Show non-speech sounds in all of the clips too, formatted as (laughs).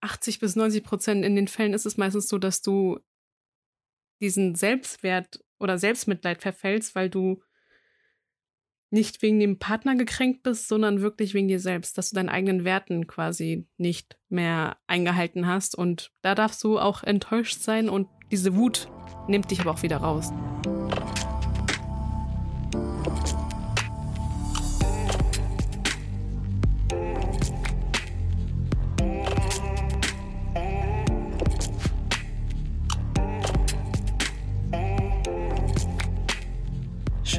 80 bis 90 Prozent in den Fällen ist es meistens so, dass du diesen Selbstwert oder Selbstmitleid verfällst, weil du nicht wegen dem Partner gekränkt bist, sondern wirklich wegen dir selbst, dass du deinen eigenen Werten quasi nicht mehr eingehalten hast. Und da darfst du auch enttäuscht sein und diese Wut nimmt dich aber auch wieder raus.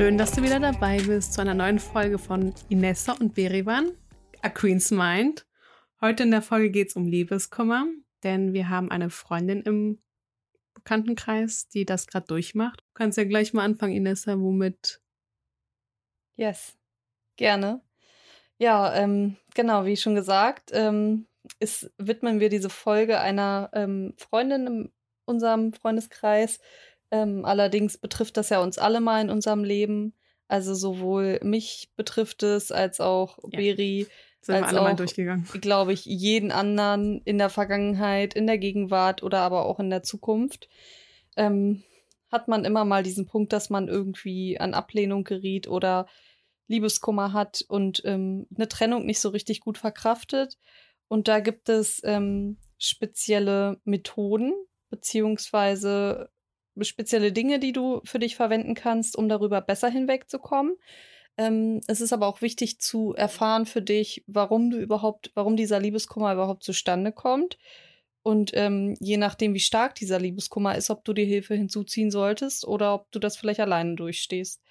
Schön, dass du wieder dabei bist zu einer neuen Folge von Inessa und Berivan, A Queen's Mind. Heute in der Folge geht es um Liebeskummer, denn wir haben eine Freundin im Bekanntenkreis, die das gerade durchmacht. Du kannst ja gleich mal anfangen, Inessa, womit? Yes, gerne. Ja, ähm, genau, wie schon gesagt, ähm, ist, widmen wir diese Folge einer ähm, Freundin in unserem Freundeskreis, ähm, allerdings betrifft das ja uns alle mal in unserem Leben. Also sowohl mich betrifft es als auch ja. Beri. Sind als wir alle auch, mal durchgegangen. Glaube ich, jeden anderen in der Vergangenheit, in der Gegenwart oder aber auch in der Zukunft. Ähm, hat man immer mal diesen Punkt, dass man irgendwie an Ablehnung geriet oder Liebeskummer hat und ähm, eine Trennung nicht so richtig gut verkraftet. Und da gibt es ähm, spezielle Methoden beziehungsweise spezielle Dinge, die du für dich verwenden kannst, um darüber besser hinwegzukommen. Ähm, es ist aber auch wichtig zu erfahren für dich, warum du überhaupt, warum dieser Liebeskummer überhaupt zustande kommt. Und ähm, je nachdem, wie stark dieser Liebeskummer ist, ob du dir Hilfe hinzuziehen solltest oder ob du das vielleicht alleine durchstehst.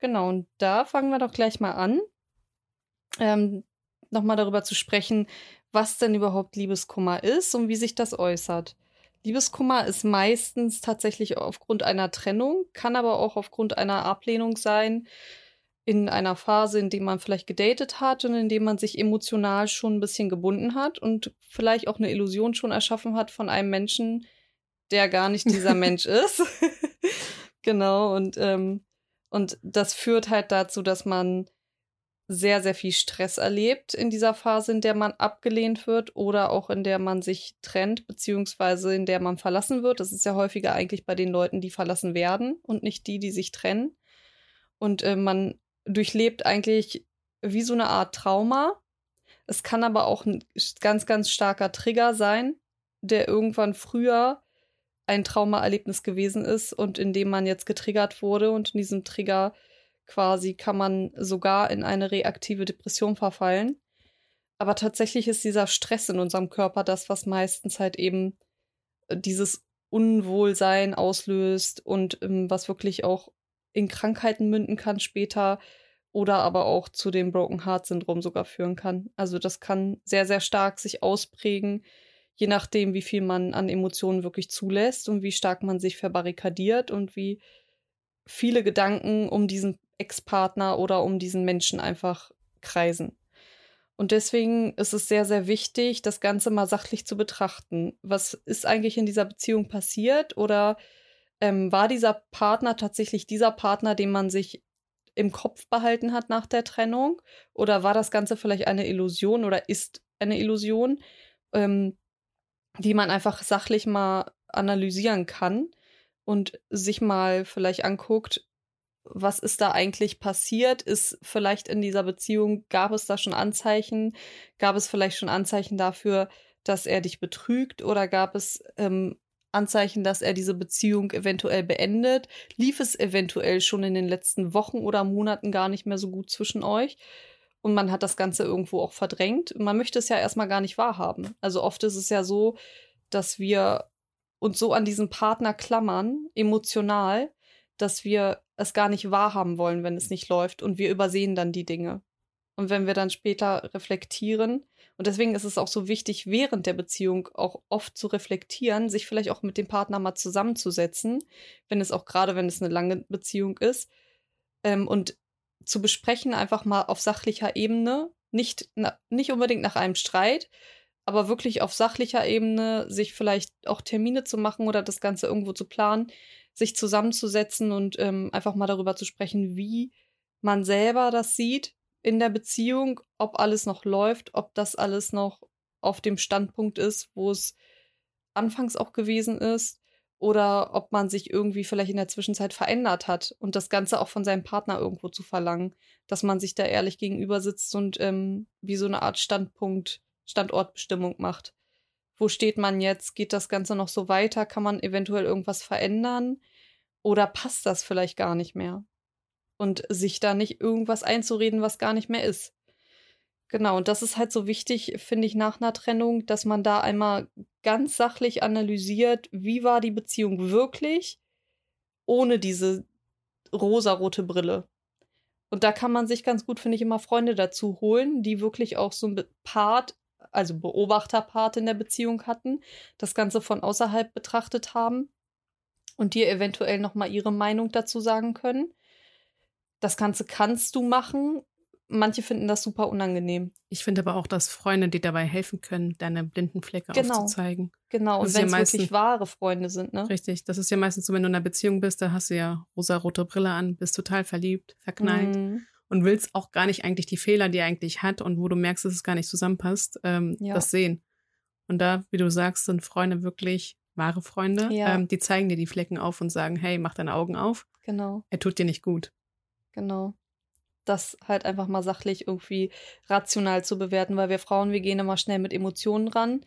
Genau, und da fangen wir doch gleich mal an, ähm, nochmal darüber zu sprechen, was denn überhaupt Liebeskummer ist und wie sich das äußert. Liebeskummer ist meistens tatsächlich aufgrund einer Trennung, kann aber auch aufgrund einer Ablehnung sein, in einer Phase, in der man vielleicht gedatet hat und in dem man sich emotional schon ein bisschen gebunden hat und vielleicht auch eine Illusion schon erschaffen hat von einem Menschen, der gar nicht dieser (laughs) Mensch ist. (laughs) genau, und, ähm, und das führt halt dazu, dass man sehr, sehr viel Stress erlebt in dieser Phase, in der man abgelehnt wird oder auch in der man sich trennt, beziehungsweise in der man verlassen wird. Das ist ja häufiger eigentlich bei den Leuten, die verlassen werden und nicht die, die sich trennen. Und äh, man durchlebt eigentlich wie so eine Art Trauma. Es kann aber auch ein ganz, ganz starker Trigger sein, der irgendwann früher ein Traumaerlebnis gewesen ist und in dem man jetzt getriggert wurde und in diesem Trigger quasi kann man sogar in eine reaktive Depression verfallen. Aber tatsächlich ist dieser Stress in unserem Körper das, was meistens halt eben äh, dieses Unwohlsein auslöst und ähm, was wirklich auch in Krankheiten münden kann später oder aber auch zu dem Broken Heart Syndrom sogar führen kann. Also das kann sehr, sehr stark sich ausprägen, je nachdem, wie viel man an Emotionen wirklich zulässt und wie stark man sich verbarrikadiert und wie viele Gedanken um diesen Ex-Partner oder um diesen Menschen einfach kreisen. Und deswegen ist es sehr, sehr wichtig, das Ganze mal sachlich zu betrachten. Was ist eigentlich in dieser Beziehung passiert? Oder ähm, war dieser Partner tatsächlich dieser Partner, den man sich im Kopf behalten hat nach der Trennung? Oder war das Ganze vielleicht eine Illusion oder ist eine Illusion, ähm, die man einfach sachlich mal analysieren kann und sich mal vielleicht anguckt, was ist da eigentlich passiert? Ist vielleicht in dieser Beziehung, gab es da schon Anzeichen? Gab es vielleicht schon Anzeichen dafür, dass er dich betrügt? Oder gab es ähm, Anzeichen, dass er diese Beziehung eventuell beendet? Lief es eventuell schon in den letzten Wochen oder Monaten gar nicht mehr so gut zwischen euch? Und man hat das Ganze irgendwo auch verdrängt. Man möchte es ja erstmal gar nicht wahrhaben. Also oft ist es ja so, dass wir uns so an diesen Partner klammern, emotional, dass wir es gar nicht wahrhaben wollen, wenn es nicht läuft und wir übersehen dann die Dinge. Und wenn wir dann später reflektieren, und deswegen ist es auch so wichtig, während der Beziehung auch oft zu reflektieren, sich vielleicht auch mit dem Partner mal zusammenzusetzen, wenn es auch gerade, wenn es eine lange Beziehung ist, ähm, und zu besprechen, einfach mal auf sachlicher Ebene, nicht, na, nicht unbedingt nach einem Streit, aber wirklich auf sachlicher Ebene sich vielleicht auch Termine zu machen oder das Ganze irgendwo zu planen, sich zusammenzusetzen und ähm, einfach mal darüber zu sprechen, wie man selber das sieht in der Beziehung, ob alles noch läuft, ob das alles noch auf dem Standpunkt ist, wo es anfangs auch gewesen ist, oder ob man sich irgendwie vielleicht in der Zwischenzeit verändert hat und das Ganze auch von seinem Partner irgendwo zu verlangen, dass man sich da ehrlich gegenüber sitzt und ähm, wie so eine Art Standpunkt, Standortbestimmung macht. Wo steht man jetzt? Geht das Ganze noch so weiter? Kann man eventuell irgendwas verändern? Oder passt das vielleicht gar nicht mehr? Und sich da nicht irgendwas einzureden, was gar nicht mehr ist. Genau, und das ist halt so wichtig, finde ich, nach einer Trennung, dass man da einmal ganz sachlich analysiert, wie war die Beziehung wirklich, ohne diese rosarote Brille. Und da kann man sich ganz gut, finde ich, immer Freunde dazu holen, die wirklich auch so ein Part, also Beobachterpart in der Beziehung hatten, das Ganze von außerhalb betrachtet haben und dir eventuell nochmal ihre Meinung dazu sagen können. Das Ganze kannst du machen, manche finden das super unangenehm. Ich finde aber auch, dass Freunde dir dabei helfen können, deine blinden Flecke genau. aufzuzeigen. Genau, und wenn es ja wirklich wahre Freunde sind, ne? Richtig, das ist ja meistens so, wenn du in einer Beziehung bist, da hast du ja rosa-rote Brille an, bist total verliebt, verknallt mhm. Und willst auch gar nicht eigentlich die Fehler, die er eigentlich hat und wo du merkst, dass es gar nicht zusammenpasst, ähm, ja. das sehen. Und da, wie du sagst, sind Freunde wirklich wahre Freunde. Ja. Ähm, die zeigen dir die Flecken auf und sagen, hey, mach deine Augen auf. Genau. Er tut dir nicht gut. Genau das halt einfach mal sachlich irgendwie rational zu bewerten, weil wir Frauen, wir gehen immer schnell mit Emotionen ran.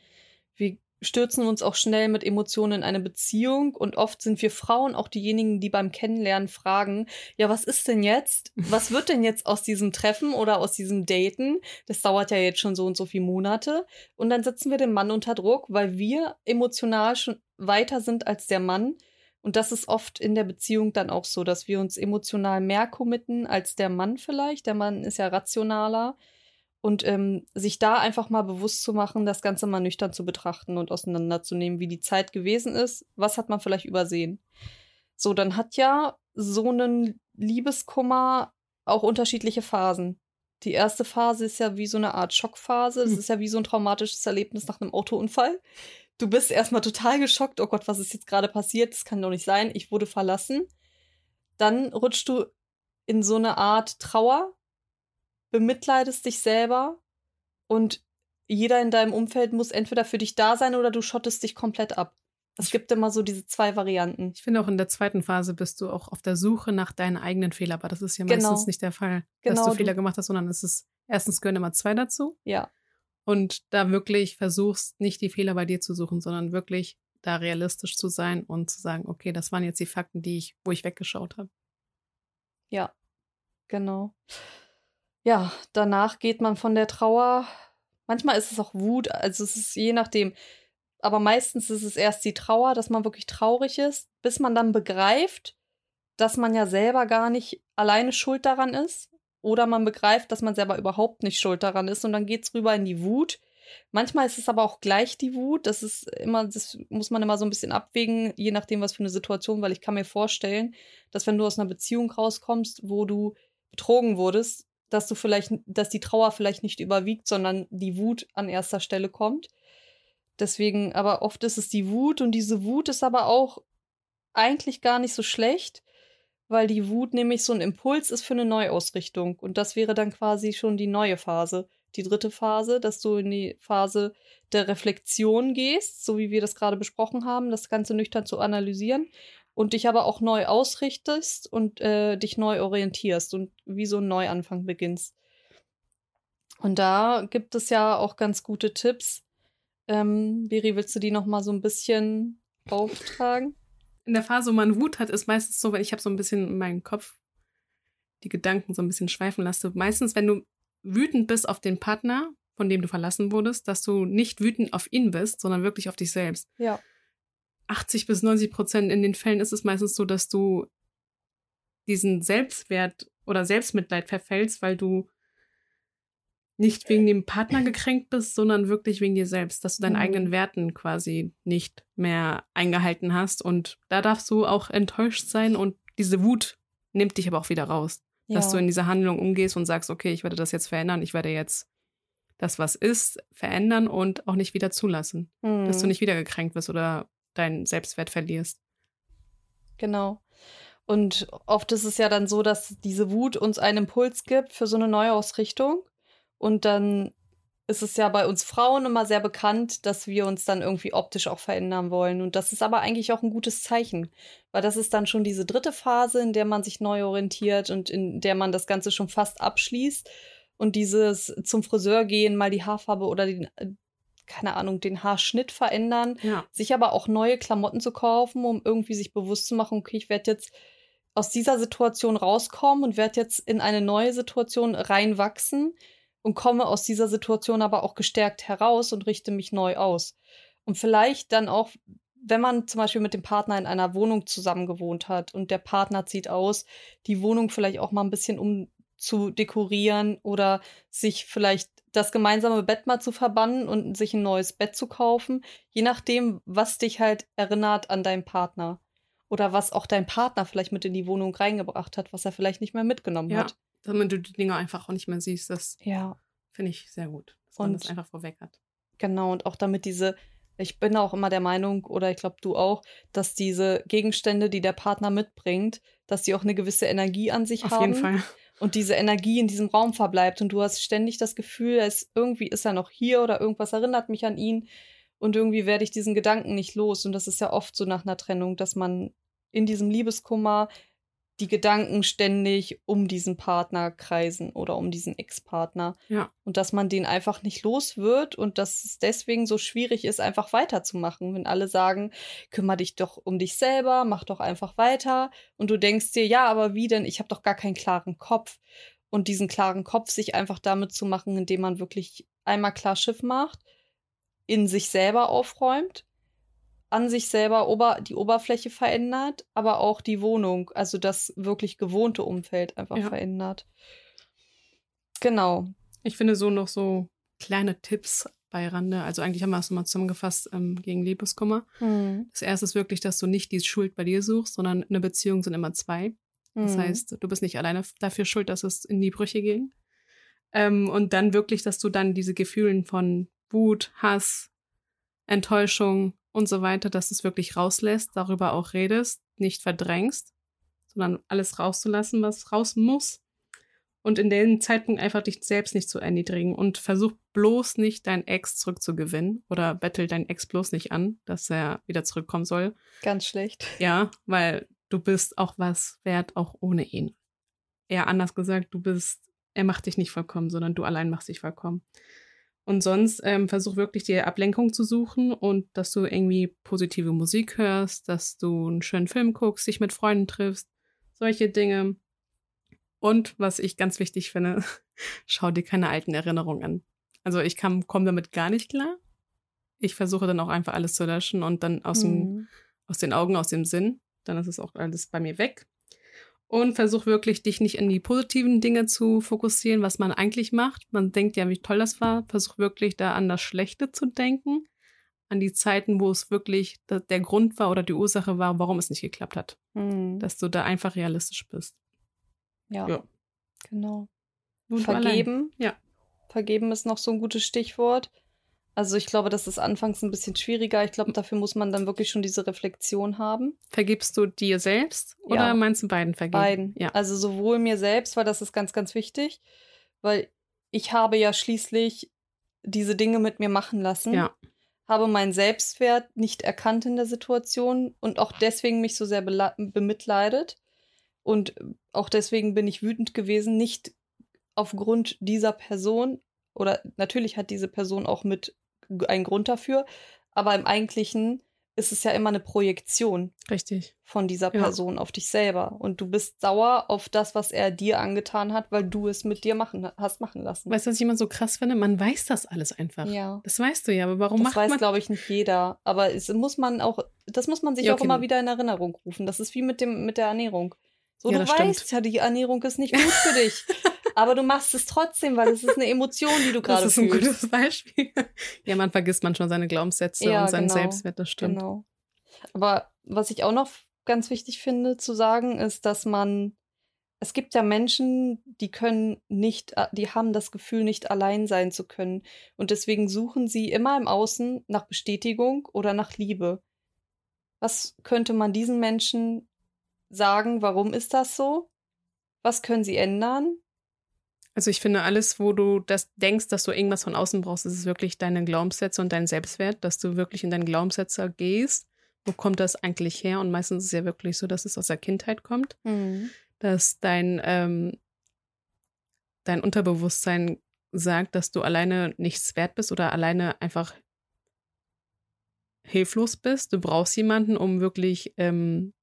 Wir stürzen uns auch schnell mit Emotionen in eine Beziehung und oft sind wir Frauen auch diejenigen, die beim Kennenlernen fragen, ja, was ist denn jetzt? Was wird denn jetzt aus diesem Treffen oder aus diesem Daten? Das dauert ja jetzt schon so und so viele Monate und dann setzen wir den Mann unter Druck, weil wir emotional schon weiter sind als der Mann und das ist oft in der Beziehung dann auch so, dass wir uns emotional mehr committen als der Mann vielleicht. Der Mann ist ja rationaler. Und ähm, sich da einfach mal bewusst zu machen, das Ganze mal nüchtern zu betrachten und auseinanderzunehmen, wie die Zeit gewesen ist. Was hat man vielleicht übersehen? So, dann hat ja so ein Liebeskummer auch unterschiedliche Phasen. Die erste Phase ist ja wie so eine Art Schockphase. Das hm. ist ja wie so ein traumatisches Erlebnis nach einem Autounfall du bist erstmal total geschockt, oh Gott, was ist jetzt gerade passiert? Das kann doch nicht sein, ich wurde verlassen. Dann rutschst du in so eine Art Trauer, bemitleidest dich selber und jeder in deinem Umfeld muss entweder für dich da sein oder du schottest dich komplett ab. Es gibt immer so diese zwei Varianten. Ich finde auch in der zweiten Phase bist du auch auf der Suche nach deinen eigenen Fehlern, aber das ist ja meistens genau. nicht der Fall, genau, dass du Fehler gemacht hast, sondern es ist erstens gehören immer zwei dazu. Ja und da wirklich versuchst, nicht die Fehler bei dir zu suchen, sondern wirklich da realistisch zu sein und zu sagen, okay, das waren jetzt die Fakten, die ich, wo ich weggeschaut habe. Ja, genau. Ja, danach geht man von der Trauer. Manchmal ist es auch Wut, also es ist je nachdem. Aber meistens ist es erst die Trauer, dass man wirklich traurig ist, bis man dann begreift, dass man ja selber gar nicht alleine schuld daran ist, oder man begreift, dass man selber überhaupt nicht schuld daran ist und dann geht es rüber in die Wut. Manchmal ist es aber auch gleich die Wut. Das ist immer, das muss man immer so ein bisschen abwägen, je nachdem, was für eine Situation, weil ich kann mir vorstellen, dass wenn du aus einer Beziehung rauskommst, wo du betrogen wurdest, dass du vielleicht, dass die Trauer vielleicht nicht überwiegt, sondern die Wut an erster Stelle kommt. Deswegen, aber oft ist es die Wut und diese Wut ist aber auch eigentlich gar nicht so schlecht, weil die Wut nämlich so ein Impuls ist für eine Neuausrichtung. Und das wäre dann quasi schon die neue Phase. Die dritte Phase, dass du in die Phase der Reflexion gehst, so wie wir das gerade besprochen haben, das Ganze nüchtern zu analysieren und dich aber auch neu ausrichtest und äh, dich neu orientierst und wie so ein Neuanfang beginnst. Und da gibt es ja auch ganz gute Tipps. Ähm, Beri, willst du die noch mal so ein bisschen auftragen? in der Phase, wo man Wut hat, ist meistens so, wenn ich habe so ein bisschen in meinem Kopf die Gedanken so ein bisschen schweifen lasse. Meistens, wenn du wütend bist auf den Partner, von dem du verlassen wurdest, dass du nicht wütend auf ihn bist, sondern wirklich auf dich selbst. Ja. 80 bis 90 Prozent in den Fällen ist es meistens so, dass du diesen Selbstwert oder Selbstmitleid verfällst, weil du nicht wegen dem Partner gekränkt bist, sondern wirklich wegen dir selbst, dass du deinen mhm. eigenen Werten quasi nicht mehr eingehalten hast. Und da darfst du auch enttäuscht sein und diese Wut nimmt dich aber auch wieder raus. Ja. Dass du in diese Handlung umgehst und sagst, okay, ich werde das jetzt verändern, ich werde jetzt das, was ist, verändern und auch nicht wieder zulassen. Mhm. Dass du mhm. nicht wieder gekränkt wirst oder deinen Selbstwert verlierst. Genau. Und oft ist es ja dann so, dass diese Wut uns einen Impuls gibt für so eine Neuausrichtung. Und dann ist es ja bei uns Frauen immer sehr bekannt, dass wir uns dann irgendwie optisch auch verändern wollen. Und das ist aber eigentlich auch ein gutes Zeichen, weil das ist dann schon diese dritte Phase, in der man sich neu orientiert und in der man das Ganze schon fast abschließt. Und dieses zum Friseur gehen, mal die Haarfarbe oder den, keine Ahnung, den Haarschnitt verändern, Ja. sich aber auch neue Klamotten zu kaufen, um irgendwie sich bewusst zu machen, okay, ich werde jetzt aus dieser Situation rauskommen und werde jetzt in eine neue Situation reinwachsen und komme aus dieser Situation aber auch gestärkt heraus und richte mich neu aus. Und vielleicht dann auch, wenn man zum Beispiel mit dem Partner in einer Wohnung zusammen gewohnt hat und der Partner zieht aus, die Wohnung vielleicht auch mal ein bisschen um zu dekorieren oder sich vielleicht das gemeinsame Bett mal zu verbannen und sich ein neues Bett zu kaufen, je nachdem, was dich halt erinnert an deinen Partner. Oder was auch dein Partner vielleicht mit in die Wohnung reingebracht hat, was er vielleicht nicht mehr mitgenommen Ja. hat. Damit du die Dinge einfach auch nicht mehr siehst, das Ja, finde ich sehr gut, dass man Und- das einfach vorweg hat. genau. Und auch damit diese, ich bin auch immer der Meinung, oder ich glaube du auch, dass diese Gegenstände, die der Partner mitbringt, dass sie auch eine gewisse Energie an sich Auf haben. jeden Fall. Und diese Energie in diesem Raum verbleibt und du hast ständig das Gefühl, es, irgendwie ist er noch hier oder irgendwas erinnert mich an ihn und irgendwie werde ich diesen Gedanken nicht los. Und das ist ja oft so nach einer Trennung, dass man in diesem Liebeskummer die Gedanken ständig um diesen Partner kreisen oder um diesen Ex-Partner Ja. und dass man den einfach nicht los wird und dass es deswegen so schwierig ist, einfach weiterzumachen, wenn alle sagen, kümmere dich doch um dich selber, mach doch einfach weiter und du denkst dir, ja, aber wie denn? Ich habe doch gar keinen klaren Kopf. Und diesen klaren Kopf sich einfach damit zu machen, indem man wirklich einmal klar Schiff macht, in sich selber aufräumt, an sich selber ober die Oberfläche verändert, aber auch die Wohnung, also das wirklich gewohnte Umfeld einfach Ja. verändert. Genau. Ich finde so noch so kleine Tipps bei Rande. Also eigentlich haben wir es nochmal zusammengefasst ähm, gegen Liebeskummer. Hm. Das erste ist wirklich, dass du nicht die Schuld bei dir suchst, sondern eine Beziehung sind immer zwei. Das Hm. heißt, du bist nicht alleine dafür schuld, dass es in die Brüche ging. Ähm, und dann wirklich, dass du dann diese Gefühlen von Wut, Hass, Enttäuschung und so weiter, dass du es wirklich rauslässt, darüber auch redest, nicht verdrängst, sondern alles rauszulassen, was raus muss. Und in dem Zeitpunkt einfach dich selbst nicht zu erniedrigen und versuch bloß nicht deinen Ex zurückzugewinnen oder bettel deinen Ex bloß nicht an, dass er wieder zurückkommen soll. Ganz schlecht. Ja, weil du bist auch was wert, auch ohne ihn. Eher anders gesagt, du bist, er macht dich nicht vollkommen, sondern du allein machst dich vollkommen. Und sonst ähm, versuch wirklich dir Ablenkung zu suchen und dass du irgendwie positive Musik hörst, dass du einen schönen Film guckst, dich mit Freunden triffst, solche Dinge. Und was ich ganz wichtig finde, (laughs) schau dir keine alten Erinnerungen an. Also ich komme damit gar nicht klar. Ich versuche dann auch einfach alles zu löschen und dann aus dem Hm. aus den Augen, aus dem Sinn. Dann ist es auch alles bei mir weg. Und versuch wirklich, dich nicht in die positiven Dinge zu fokussieren, was man eigentlich macht. Man denkt ja, wie toll das war. Versuch wirklich da an das Schlechte zu denken. An die Zeiten, wo es wirklich der Grund war oder die Ursache war, warum es nicht geklappt hat. Hm. Dass du da einfach realistisch bist. Ja. Ja. Genau. Allein. Vergeben. Ja. Vergeben ist noch so ein gutes Stichwort. Also ich glaube, das ist anfangs ein bisschen schwieriger. Ich glaube, dafür muss man dann wirklich schon diese Reflexion haben. Vergibst du dir selbst oder Ja. meinst du beiden vergeben? Beiden. Ja. Also sowohl mir selbst, weil das ist ganz, ganz wichtig, weil ich habe ja schließlich diese Dinge mit mir machen lassen. Ja. Habe meinen Selbstwert nicht erkannt in der Situation und auch deswegen mich so sehr bemitleidet. Und auch deswegen bin ich wütend gewesen, nicht aufgrund dieser Person. Oder natürlich hat diese Person auch mit einen Grund dafür, aber im Eigentlichen ist es ja immer eine Projektion Richtig. von dieser Ja. Person auf dich selber. Und du bist sauer auf das, was er dir angetan hat, weil du es mit dir machen, hast machen lassen. Weißt du, was ich immer so krass finde? Man weiß das alles einfach. ja. Das weißt du ja, aber warum Das macht weiß, man glaube ich, nicht jeder. Aber es muss man auch, das muss man sich Ja, auch okay. immer wieder in Erinnerung rufen. Das ist wie mit dem, mit der Ernährung. So, Ja, du das stimmt. weißt ja, die Ernährung ist nicht gut für (laughs) dich. Aber du machst es trotzdem, weil es ist eine Emotion, die du (laughs) gerade Das ist ein fühlst. gutes Beispiel. (laughs) Ja, man vergisst manchmal seine Glaubenssätze Ja, und seinen genau. Selbstwert, das stimmt. Genau. Aber was ich auch noch ganz wichtig finde zu sagen, ist, dass man, es gibt ja Menschen, die können nicht, die haben das Gefühl, nicht allein sein zu können. Und deswegen suchen sie immer im Außen nach Bestätigung oder nach Liebe. Was könnte man diesen Menschen sagen? Warum ist das so? Was können sie ändern? Also ich finde, alles, wo du das denkst, dass du irgendwas von außen brauchst, ist es wirklich deine Glaubenssätze und dein Selbstwert, dass du wirklich in deinen Glaubenssätze gehst. Wo kommt das eigentlich her? Und meistens ist es ja wirklich so, dass es aus der Kindheit kommt, Mhm. dass dein, ähm, dein Unterbewusstsein sagt, dass du alleine nichts wert bist oder alleine einfach hilflos bist. Du brauchst jemanden, um wirklich ähm,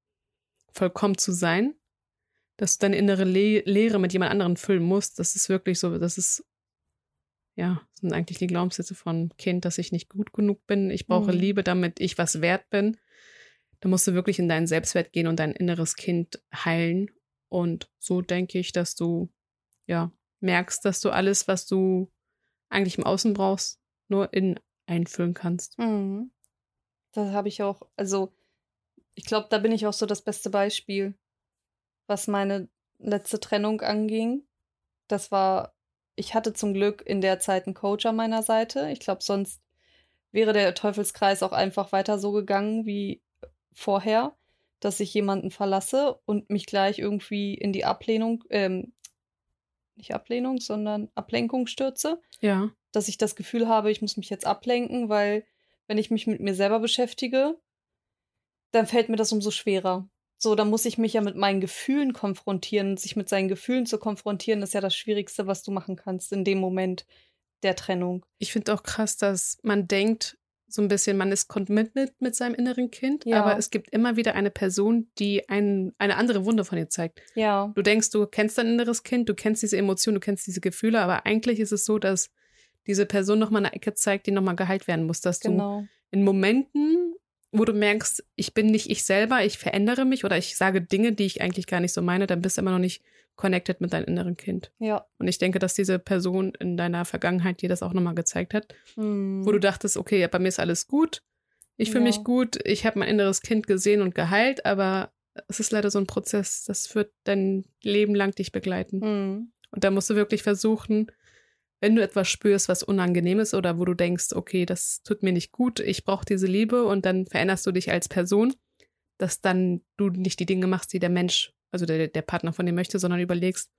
vollkommen zu sein. Dass du deine innere Le Leere mit jemand anderem füllen musst. Das ist wirklich so, das ist, ja, sind eigentlich die Glaubenssätze von Kind, dass ich nicht gut genug bin. Ich brauche Mhm. Liebe, damit ich was wert bin. Da musst du wirklich in deinen Selbstwert gehen und dein inneres Kind heilen. Und so denke ich, dass du, ja, merkst, dass du alles, was du eigentlich im Außen brauchst, nur in einfüllen kannst. Mhm. Das habe ich auch, also ich glaube, da bin ich auch so das beste Beispiel, was meine letzte Trennung anging. Das war, ich hatte zum Glück in der Zeit einen Coach an meiner Seite. Ich glaube, sonst wäre der Teufelskreis auch einfach weiter so gegangen wie vorher, dass ich jemanden verlasse und mich gleich irgendwie in die Ablehnung, ähm, nicht Ablehnung, sondern Ablenkung stürze Ja. dass ich das Gefühl habe, ich muss mich jetzt ablenken, weil wenn ich mich mit mir selber beschäftige, dann fällt mir das umso schwerer. So, dann muss ich mich ja mit meinen Gefühlen konfrontieren. Sich mit seinen Gefühlen zu konfrontieren, ist ja das Schwierigste, was du machen kannst in dem Moment der Trennung. Ich finde auch krass, dass man denkt, so ein bisschen, man ist committed mit seinem inneren Kind, Ja. aber es gibt immer wieder eine Person, die ein, eine andere Wunde von dir zeigt. Ja, Du denkst, du kennst dein inneres Kind, du kennst diese Emotionen, du kennst diese Gefühle, aber eigentlich ist es so, dass diese Person nochmal eine Ecke zeigt, die nochmal geheilt werden muss, dass du genau. in Momenten, wo du merkst, ich bin nicht ich selber, ich verändere mich oder ich sage Dinge, die ich eigentlich gar nicht so meine, dann bist du immer noch nicht connected mit deinem inneren Kind. Ja. Und ich denke, dass diese Person in deiner Vergangenheit dir das auch nochmal gezeigt hat, Hm. wo du dachtest, okay, bei mir ist alles gut, ich fühle Ja. mich gut, ich habe mein inneres Kind gesehen und geheilt, aber es ist leider so ein Prozess, das wird dein Leben lang dich begleiten. Hm. Und da musst du wirklich versuchen, wenn du etwas spürst, was unangenehm ist oder wo du denkst, okay, das tut mir nicht gut, ich brauche diese Liebe und dann veränderst du dich als Person, dass dann du nicht die Dinge machst, die der Mensch, also der, der Partner von dir möchte, sondern überlegst,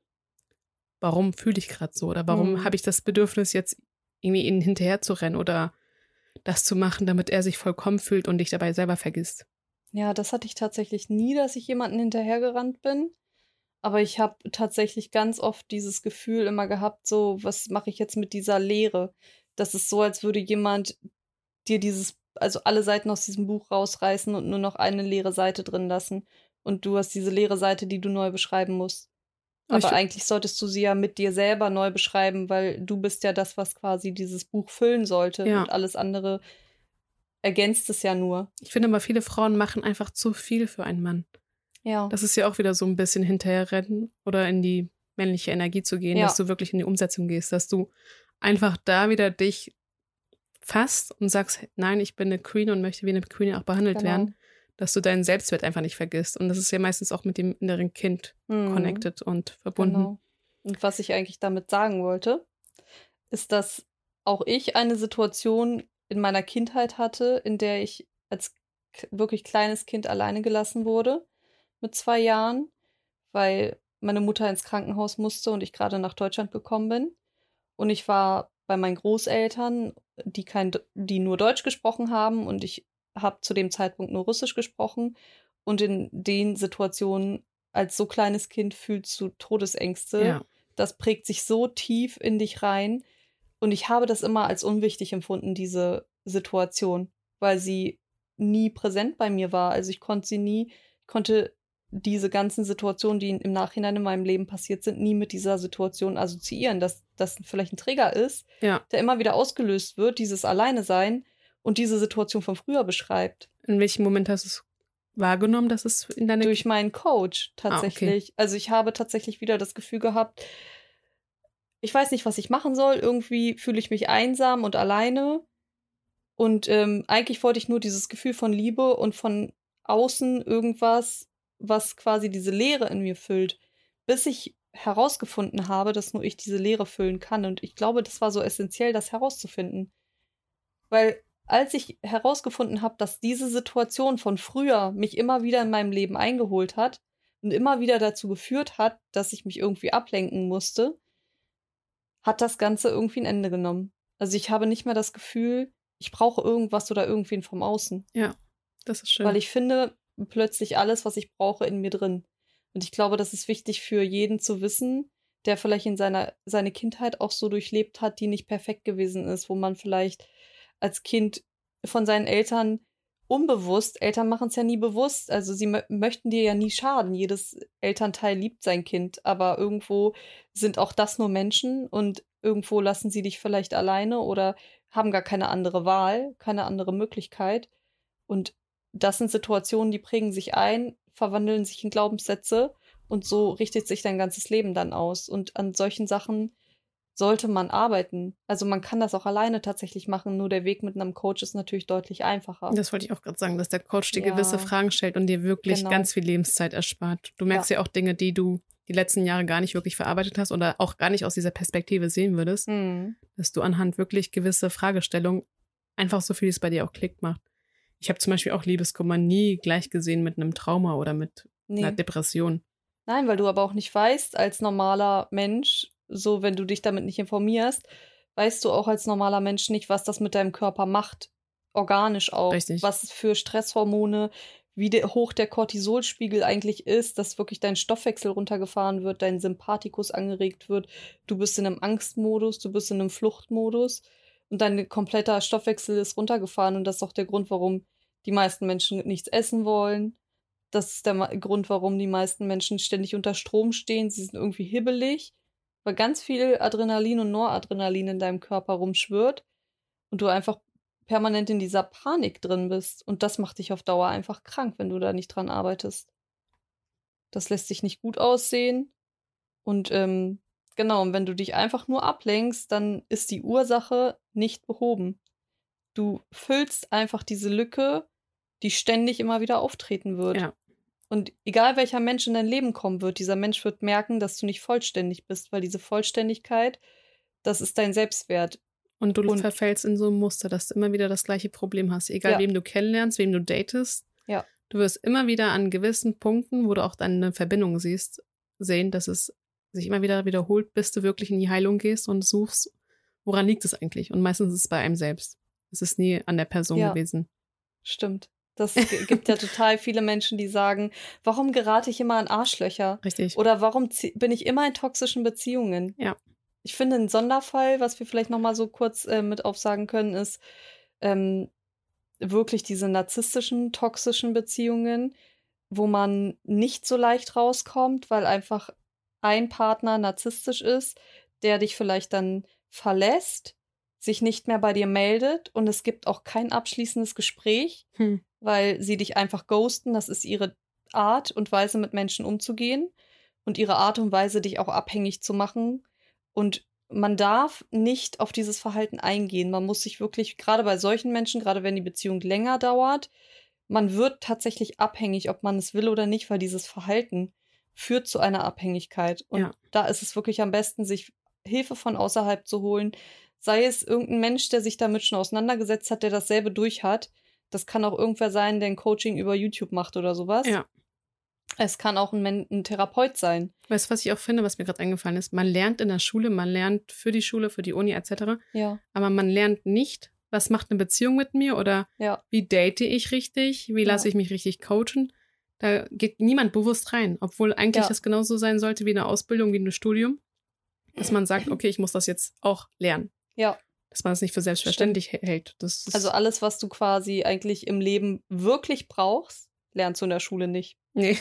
warum fühle ich gerade so oder warum Mhm. habe ich das Bedürfnis, jetzt irgendwie ihnen hinterher zu rennen oder das zu machen, damit er sich vollkommen fühlt und dich dabei selber vergisst. Ja, das hatte ich tatsächlich nie, dass ich jemanden hinterhergerannt bin. Aber ich habe tatsächlich ganz oft dieses Gefühl immer gehabt, so, was mache ich jetzt mit dieser Leere? Das ist so, als würde jemand dir dieses, also alle Seiten aus diesem Buch rausreißen und nur noch eine leere Seite drin lassen. Und du hast diese leere Seite, die du neu beschreiben musst. Aber ich eigentlich solltest du sie ja mit dir selber neu beschreiben, weil du bist ja das, was quasi dieses Buch füllen sollte. Ja. Und alles andere ergänzt es ja nur. Ich finde aber, viele Frauen machen einfach zu viel für einen Mann. Ja. Das ist ja auch wieder so ein bisschen hinterherrennen oder in die männliche Energie zu gehen, Ja. dass du wirklich in die Umsetzung gehst, dass du einfach da wieder dich fasst und sagst, nein, ich bin eine Queen und möchte wie eine Queen auch behandelt Genau. werden, dass du deinen Selbstwert einfach nicht vergisst. Und das ist ja meistens auch mit dem inneren Kind Mhm. connected und verbunden. Genau. Und was ich eigentlich damit sagen wollte, ist, dass auch ich eine Situation in meiner Kindheit hatte, in der ich als wirklich kleines Kind alleine gelassen wurde mit zwei Jahren, weil meine Mutter ins Krankenhaus musste und ich gerade nach Deutschland gekommen bin. Und ich war bei meinen Großeltern, die kein, die nur Deutsch gesprochen haben und ich habe zu dem Zeitpunkt nur Russisch gesprochen. Und in den Situationen als so kleines Kind fühlst du Todesängste. Ja. Das prägt sich so tief in dich rein. Und ich habe das immer als unwichtig empfunden, diese Situation, weil sie nie präsent bei mir war. Also ich konnte sie nie, konnte diese ganzen Situationen, die im Nachhinein in meinem Leben passiert sind, nie mit dieser Situation assoziieren, dass das vielleicht ein Trigger ist, Ja. der immer wieder ausgelöst wird, dieses Alleine sein und diese Situation von früher beschreibt. In welchem Moment hast du es wahrgenommen, dass es in deine Durch meinen Coach Ah, tatsächlich. Also ich habe tatsächlich wieder das Gefühl gehabt, ich weiß nicht, was ich machen soll. Irgendwie fühle ich mich einsam und alleine. Und ähm, eigentlich wollte ich nur dieses Gefühl von Liebe und von außen irgendwas, was quasi diese Leere in mir füllt, bis ich herausgefunden habe, dass nur ich diese Leere füllen kann. Und ich glaube, das war so essentiell, das herauszufinden. Weil als ich herausgefunden habe, dass diese Situation von früher mich immer wieder in meinem Leben eingeholt hat und immer wieder dazu geführt hat, dass ich mich irgendwie ablenken musste, hat das Ganze irgendwie ein Ende genommen. Also ich habe nicht mehr das Gefühl, ich brauche irgendwas oder irgendwen vom Außen. Ja, das ist schön. Weil ich finde plötzlich alles, was ich brauche, in mir drin. Und ich glaube, das ist wichtig für jeden zu wissen, der vielleicht in seiner seine Kindheit auch so durchlebt hat, die nicht perfekt gewesen ist, wo man vielleicht als Kind von seinen Eltern unbewusst, Eltern machen es ja nie bewusst, also sie möchten dir ja nie schaden. Jedes Elternteil liebt sein Kind, aber irgendwo sind auch das nur Menschen und irgendwo lassen sie dich vielleicht alleine oder haben gar keine andere Wahl, keine andere Möglichkeit. Und das sind Situationen, die prägen sich ein, verwandeln sich in Glaubenssätze und so richtet sich dein ganzes Leben dann aus. Und an solchen Sachen sollte man arbeiten. Also man kann das auch alleine tatsächlich machen, nur der Weg mit einem Coach ist natürlich deutlich einfacher. Das wollte ich auch gerade sagen, dass der Coach dir ja. gewisse Fragen stellt und dir wirklich genau. ganz viel Lebenszeit erspart. Du merkst ja. ja. auch Dinge, die du die letzten Jahre gar nicht wirklich verarbeitet hast oder auch gar nicht aus dieser Perspektive sehen würdest, mhm. dass du anhand wirklich gewisse Fragestellungen einfach so viel, es bei dir auch klickt macht. Ich habe zum Beispiel auch Liebeskummer nie gleich gesehen mit einem Trauma oder mit nee. einer Depression. Nein, weil du aber auch nicht weißt, als normaler Mensch, so wenn du dich damit nicht informierst, weißt du auch als normaler Mensch nicht, was das mit deinem Körper macht. Organisch auch. Richtig. Was für Stresshormone, wie de hoch der Cortisolspiegel eigentlich ist, dass wirklich dein Stoffwechsel runtergefahren wird, dein Sympathikus angeregt wird, du bist in einem Angstmodus, du bist in einem Fluchtmodus und dein kompletter Stoffwechsel ist runtergefahren und das ist auch der Grund, warum die meisten Menschen nichts essen wollen. Das ist der Grund, warum die meisten Menschen ständig unter Strom stehen. Sie sind irgendwie hibbelig, weil ganz viel Adrenalin und Noradrenalin in deinem Körper rumschwirrt und du einfach permanent in dieser Panik drin bist. Und das macht dich auf Dauer einfach krank, wenn du da nicht dran arbeitest. Das lässt sich nicht gut aussehen. Und ähm, Genau, und wenn du dich einfach nur ablenkst, dann ist die Ursache nicht behoben. Du füllst einfach diese Lücke, die ständig immer wieder auftreten wird. Ja. Und egal welcher Mensch in dein Leben kommen wird, dieser Mensch wird merken, dass du nicht vollständig bist, weil diese Vollständigkeit, das ist dein Selbstwert. Und du und, verfällst in so ein Muster, dass du immer wieder das gleiche Problem hast. Egal, ja. wem du kennenlernst, wem du datest. Ja. Du wirst immer wieder an gewissen Punkten, wo du auch deine Verbindung siehst, sehen, dass es sich immer wieder wiederholt, bis du wirklich in die Heilung gehst und suchst, woran liegt es eigentlich? Und meistens ist es bei einem selbst. Es ist nie an der Person ja, gewesen. Stimmt. Das (laughs) gibt ja total viele Menschen, die sagen, warum gerate ich immer an Arschlöcher? Richtig. Oder warum bin ich immer in toxischen Beziehungen? Ja. Ich finde, ein Sonderfall, was wir vielleicht noch mal so kurz äh, mit aufsagen können, ist ähm, wirklich diese narzisstischen, toxischen Beziehungen, wo man nicht so leicht rauskommt, weil einfach ein Partner narzisstisch ist, der dich vielleicht dann verlässt, sich nicht mehr bei dir meldet und es gibt auch kein abschließendes Gespräch, hm. weil sie dich einfach ghosten. Das ist ihre Art und Weise, mit Menschen umzugehen und ihre Art und Weise, dich auch abhängig zu machen. Und man darf nicht auf dieses Verhalten eingehen. Man muss sich wirklich, gerade bei solchen Menschen, gerade wenn die Beziehung länger dauert, man wird tatsächlich abhängig, ob man es will oder nicht, weil dieses Verhalten führt zu einer Abhängigkeit. Und ja. da ist es wirklich am besten, sich Hilfe von außerhalb zu holen. Sei es irgendein Mensch, der sich damit schon auseinandergesetzt hat, der dasselbe durch hat. Das kann auch irgendwer sein, der ein Coaching über YouTube macht oder sowas. Ja. Es kann auch ein, ein Therapeut sein. Weißt du, was ich auch finde, was mir gerade eingefallen ist? Man lernt in der Schule, man lernt für die Schule, für die Uni etc. Ja. Aber man lernt nicht, was macht eine Beziehung mit mir oder ja. wie date ich richtig, wie lasse ich mich richtig coachen. Da geht niemand bewusst rein, obwohl eigentlich ja. das genauso sein sollte wie eine Ausbildung, wie ein Studium. Dass man sagt, (clears throat) okay, ich muss das jetzt auch lernen. Ja. Dass man es das nicht für selbstverständlich Stimmt. hält. also alles, was du quasi eigentlich im Leben wirklich brauchst, lernst du in der Schule nicht. Nee.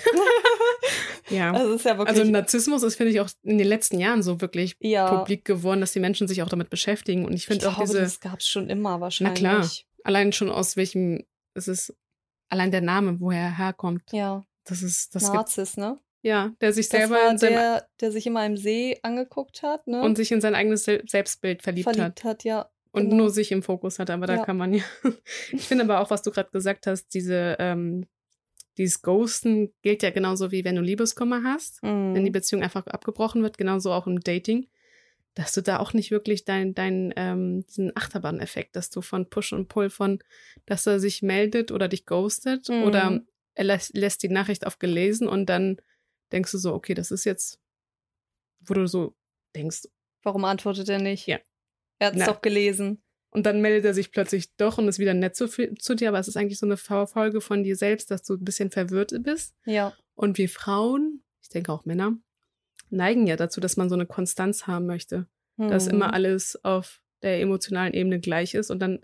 (laughs) ja. Also, ja also Narzissmus ist, finde ich, auch in den letzten Jahren so wirklich ja. publik geworden, dass die Menschen sich auch damit beschäftigen. Und ich finde auch glaube, diese. Das gab es schon immer wahrscheinlich. Na klar. Allein schon aus welchem, es ist allein der Name, woher er herkommt. Ja. Das ist das Narzis, ne? Ja, der sich das selber in der, der sich immer im See angeguckt hat, ne? Und sich in sein eigenes Selbstbild verliebt, verliebt hat. hat ja. Und genau. nur sich im Fokus hat, aber da ja. kann man ja. (laughs) ich finde aber auch, was du gerade gesagt hast, diese, ähm, dieses Ghosten gilt ja genauso wie wenn du Liebeskummer hast, mhm. wenn die Beziehung einfach abgebrochen wird, genauso auch im Dating dass du da auch nicht wirklich dein, dein, ähm, diesen Achterbahn-Effekt, dass du von Push und Pull von, dass er sich meldet oder dich ghostet mhm. oder er lässt, lässt die Nachricht auf gelesen und dann denkst du so, okay, das ist jetzt, wo du so denkst, Warum antwortet er nicht? Ja. Er hat es doch gelesen. Und dann meldet er sich plötzlich doch und ist wieder nett zu, zu dir, aber es ist eigentlich so eine Folge von dir selbst, dass du ein bisschen verwirrt bist. Ja. Und wir Frauen, ich denke auch Männer, neigen ja dazu, dass man so eine Konstanz haben möchte. Dass Mhm. immer alles auf der emotionalen Ebene gleich ist und dann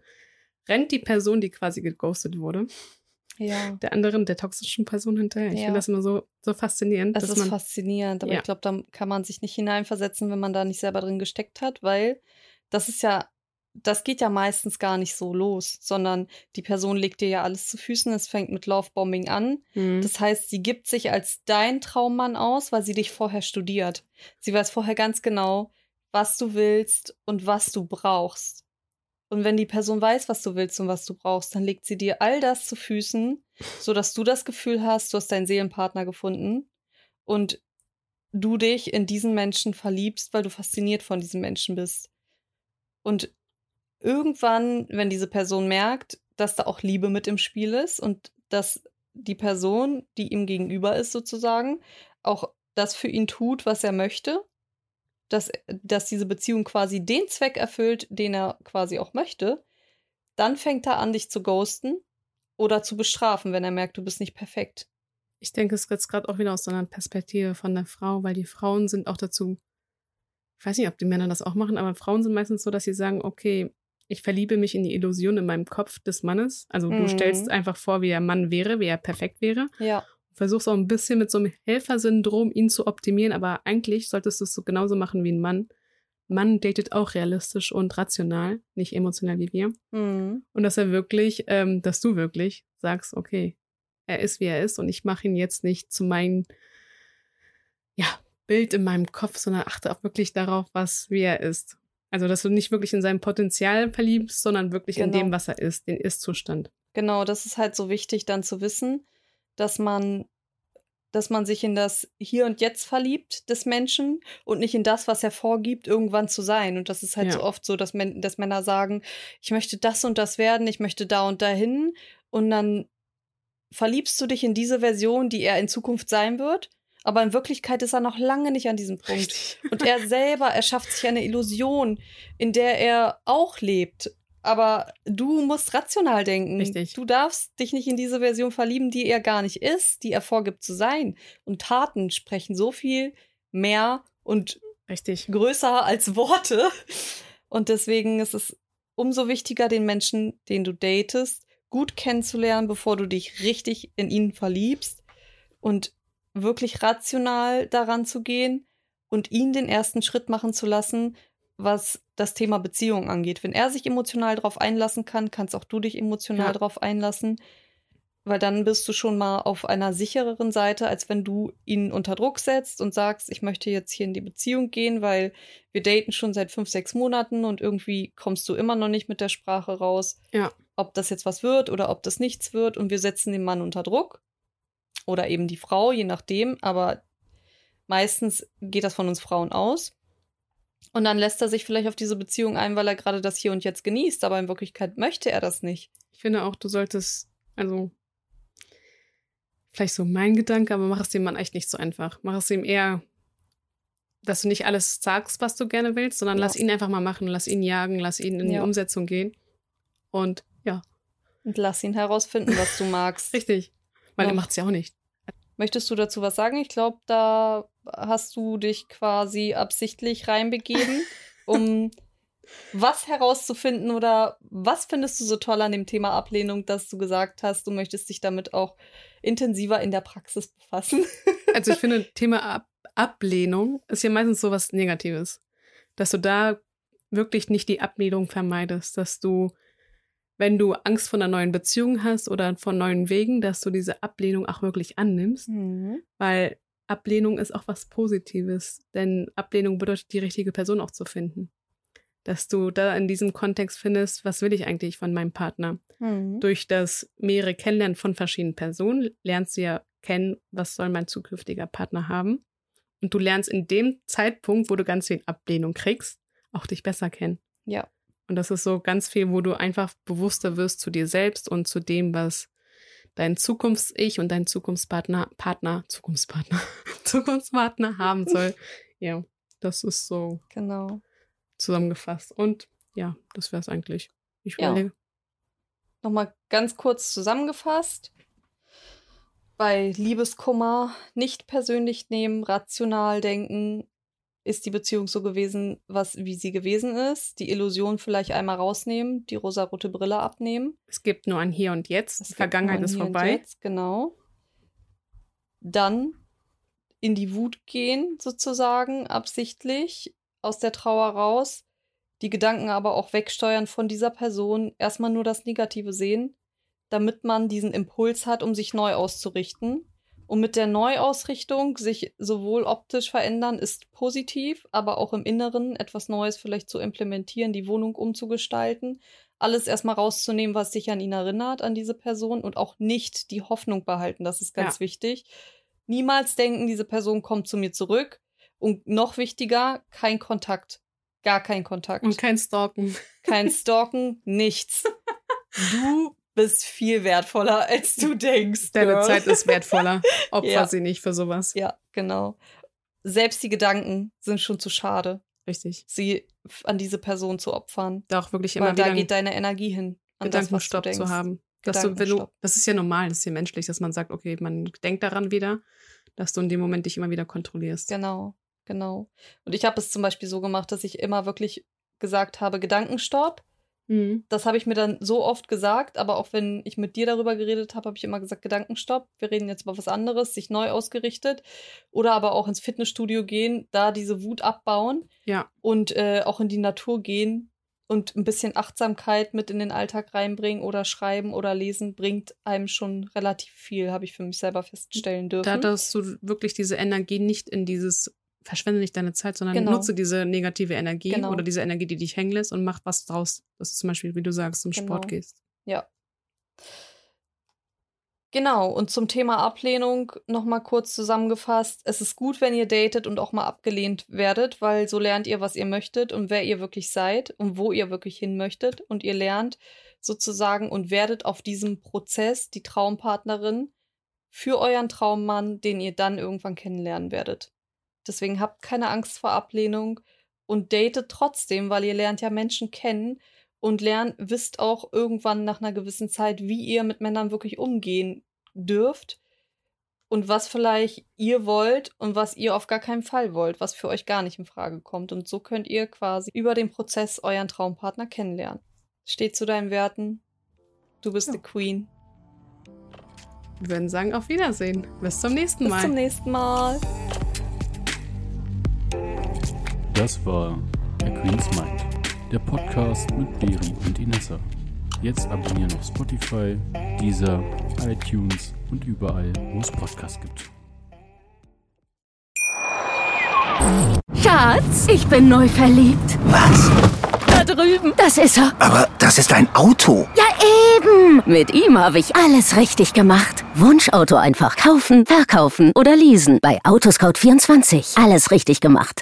rennt die Person, die quasi geghostet wurde, Ja. der anderen, der toxischen Person hinterher. Ich Ja. finde das immer so, so faszinierend, Es dass ist man. faszinierend, aber Ja. ich glaube, da kann man sich nicht hineinversetzen, wenn man da nicht selber drin gesteckt hat, weil das ist ja, das geht ja meistens gar nicht so los, sondern die Person legt dir ja alles zu Füßen. Es fängt mit Lovebombing an. Hm. Das heißt, sie gibt sich als dein Traummann aus, weil sie dich vorher studiert. Sie weiß vorher ganz genau, was du willst und was du brauchst. Und wenn die Person weiß, was du willst und was du brauchst, dann legt sie dir all das zu Füßen, sodass du das Gefühl hast, du hast deinen Seelenpartner gefunden und du dich in diesen Menschen verliebst, weil du fasziniert von diesem Menschen bist. Und irgendwann, wenn diese Person merkt, dass da auch Liebe mit im Spiel ist und dass die Person, die ihm gegenüber ist, sozusagen, auch das für ihn tut, was er möchte, dass, dass diese Beziehung quasi den Zweck erfüllt, den er quasi auch möchte, dann fängt er an, dich zu ghosten oder zu bestrafen, wenn er merkt, du bist nicht perfekt. Ich denke, es jetzt gerade auch wieder aus so einer Perspektive von der Frau, weil die Frauen sind auch dazu, ich weiß nicht, ob die Männer das auch machen, aber Frauen sind meistens so, dass sie sagen, okay, ich verliebe mich in die Illusion in meinem Kopf des Mannes. Also du Mhm. stellst einfach vor, wie er Mann wäre, wie er perfekt wäre. Ja, Versuchst auch ein bisschen mit so einem Helfersyndrom ihn zu optimieren, aber eigentlich solltest du es so genauso machen wie ein Mann. Mann datet auch realistisch und rational, nicht emotional wie wir. mhm. Und dass er wirklich, ähm, dass du wirklich sagst, okay, er ist wie er ist und ich mache ihn jetzt nicht zu meinem ja, Bild in meinem Kopf, sondern achte auch wirklich darauf, was wie er ist. Also, dass du nicht wirklich in sein Potenzial verliebst, sondern wirklich in Genau. dem, was er ist, den Ist-Zustand. Genau, das ist halt so wichtig, dann zu wissen, dass man, dass man sich in das Hier und Jetzt verliebt des Menschen und nicht in das, was er vorgibt, irgendwann zu sein. Und das ist halt Ja. so oft so, dass, Män dass Männer sagen, ich möchte das und das werden, ich möchte da und dahin. Und dann verliebst du dich in diese Version, die er in Zukunft sein wird. Aber in Wirklichkeit ist er noch lange nicht an diesem Punkt. Richtig. (laughs) Und er selber erschafft sich eine Illusion, in der er auch lebt. Aber du musst rational denken. Richtig. Du darfst dich nicht in diese Version verlieben, die er gar nicht ist, die er vorgibt zu sein. Und Taten sprechen so viel mehr und Richtig. größer als Worte. Und deswegen ist es umso wichtiger, den Menschen, den du datest, gut kennenzulernen, bevor du dich richtig in ihn verliebst und wirklich rational daran zu gehen und ihn den ersten Schritt machen zu lassen, was das Thema Beziehung angeht. Wenn er sich emotional darauf einlassen kann, kannst auch du dich emotional Ja. darauf einlassen, weil dann bist du schon mal auf einer sichereren Seite, als wenn du ihn unter Druck setzt und sagst, ich möchte jetzt hier in die Beziehung gehen, weil wir daten schon seit fünf, sechs Monaten und irgendwie kommst du immer noch nicht mit der Sprache raus, Ja. ob das jetzt was wird oder ob das nichts wird und wir setzen den Mann unter Druck oder eben die Frau, je nachdem, aber meistens geht das von uns Frauen aus. Und dann lässt er sich vielleicht auf diese Beziehung ein, weil er gerade das Hier und Jetzt genießt, aber in Wirklichkeit möchte er das nicht. Ich finde auch, du solltest, also vielleicht so mein Gedanke, aber mach es dem Mann echt nicht so einfach. Mach es ihm eher, dass du nicht alles sagst, was du gerne willst, sondern Ja. lass ihn einfach mal machen, lass ihn jagen, lass ihn in die Ja. Umsetzung gehen. Und ja, Und lass ihn herausfinden, was du (laughs) magst. richtig. Weil er macht es ja auch nicht. Möchtest du dazu was sagen? Ich glaube, da hast du dich quasi absichtlich reinbegeben, (laughs) um was herauszufinden oder was findest du so toll an dem Thema Ablehnung, dass du gesagt hast, du möchtest dich damit auch intensiver in der Praxis befassen? (laughs) Also ich finde, (laughs) Thema Ab Ablehnung ist ja meistens so was Negatives. Dass du da wirklich nicht die Ablehnung vermeidest, dass du, wenn du Angst vor einer neuen Beziehung hast oder von neuen Wegen, dass du diese Ablehnung auch wirklich annimmst, weil Ablehnung ist auch was Positives, denn Ablehnung bedeutet, die richtige Person auch zu finden. Dass du da in diesem Kontext findest, was will ich eigentlich von meinem Partner? Mhm. durch das mehrere Kennenlernen von verschiedenen Personen lernst du ja kennen, was soll mein zukünftiger Partner haben. Und du lernst in dem Zeitpunkt, wo du ganz viel Ablehnung kriegst, auch dich besser kennen. Ja. Und das ist so ganz viel, wo du einfach bewusster wirst zu dir selbst und zu dem, was dein Zukunfts-Ich und dein Zukunftspartner, Partner, Zukunftspartner, (laughs) Zukunftspartner haben soll. (laughs) ja, das ist so. Genau. zusammengefasst. Und ja, das wäre es eigentlich. Ich Ja. überlege. Nochmal ganz kurz zusammengefasst. Bei Liebeskummer nicht persönlich nehmen, rational denken, ist die Beziehung so gewesen, was wie sie gewesen ist. Die Illusion vielleicht einmal rausnehmen, die rosarote Brille abnehmen. Es gibt nur ein Hier und Jetzt. Es Die Vergangenheit ist vorbei. Jetzt, genau. Dann in die Wut gehen, sozusagen, absichtlich, aus der Trauer raus, die Gedanken aber auch wegsteuern von dieser Person, erstmal nur das Negative sehen, damit man diesen Impuls hat, um sich neu auszurichten. Und mit der Neuausrichtung sich sowohl optisch verändern ist positiv, aber auch im Inneren etwas Neues vielleicht zu implementieren, die Wohnung umzugestalten, alles erstmal rauszunehmen, was dich an ihn erinnert, an diese Person und auch nicht die Hoffnung behalten. Das ist ganz Ja. wichtig. Niemals denken, diese Person kommt zu mir zurück. Und noch wichtiger, kein Kontakt. Gar kein Kontakt. Und kein Stalken. Kein (laughs) Stalken, nichts. (laughs) Du bist viel wertvoller, (laughs) als du denkst. Deine Girl. Zeit ist wertvoller. (laughs) Opfer Ja. sie nicht für sowas. Ja, genau. Selbst die Gedanken sind schon zu schade, Richtig. sie an diese Person zu opfern. Da auch wirklich Weil immer wieder da geht deine Energie hin. An das, Gedankenstopp denkst. zu haben. Dass du, wenn du, das ist ja normal, das ist ja menschlich, dass man sagt, okay, man denkt daran wieder, dass du in dem Moment dich immer wieder kontrollierst. Genau, genau. Und ich habe es zum Beispiel so gemacht, dass ich immer wirklich gesagt habe, Gedankenstopp. Mhm. Das habe ich mir dann so oft gesagt, aber auch wenn ich mit dir darüber geredet habe, habe ich immer gesagt, Gedankenstopp, wir reden jetzt über was anderes, sich neu ausgerichtet. Oder aber auch ins Fitnessstudio gehen, da diese Wut abbauen Ja, und äh, auch in die Natur gehen und ein bisschen Achtsamkeit mit in den Alltag reinbringen oder schreiben oder lesen, bringt einem schon relativ viel, habe ich für mich selber feststellen dürfen. da dass du wirklich diese Energie nicht in dieses, verschwende nicht deine Zeit, sondern Genau. nutze diese negative Energie Genau. oder diese Energie, die dich hängen lässt und mach was draus. Das ist zum Beispiel, wie du sagst, zum Sport Genau. gehst. Ja. Genau, und zum Thema Ablehnung nochmal kurz zusammengefasst. Es ist gut, wenn ihr datet und auch mal abgelehnt werdet, weil so lernt ihr, was ihr möchtet und wer ihr wirklich seid und wo ihr wirklich hin möchtet. Und ihr lernt sozusagen und werdet auf diesem Prozess die Traumpartnerin für euren Traummann, den ihr dann irgendwann kennenlernen werdet. Deswegen habt keine Angst vor Ablehnung und datet trotzdem, weil ihr lernt ja Menschen kennen und lernt, wisst auch irgendwann nach einer gewissen Zeit, wie ihr mit Männern wirklich umgehen dürft und was vielleicht ihr wollt und was ihr auf gar keinen Fall wollt, was für euch gar nicht in Frage kommt. Und so könnt ihr quasi über den Prozess euren Traumpartner kennenlernen. Steht zu deinen Werten. Du bist Ja. die Queen. Wir würden sagen, auf Wiedersehen. Bis zum nächsten Bis Mal. zum nächsten Mal. Das war A Queen's Mind, der Podcast mit Beri und Inessa. Jetzt abonnieren auf Spotify, Deezer, iTunes und überall, wo es Podcasts gibt. Schatz, ich bin neu verliebt. Was? Da drüben. Das ist er. Aber das ist ein Auto. Ja, eben. Mit ihm habe ich alles richtig gemacht. Wunschauto einfach kaufen, verkaufen oder leasen. Bei Autoscout24. Alles richtig gemacht.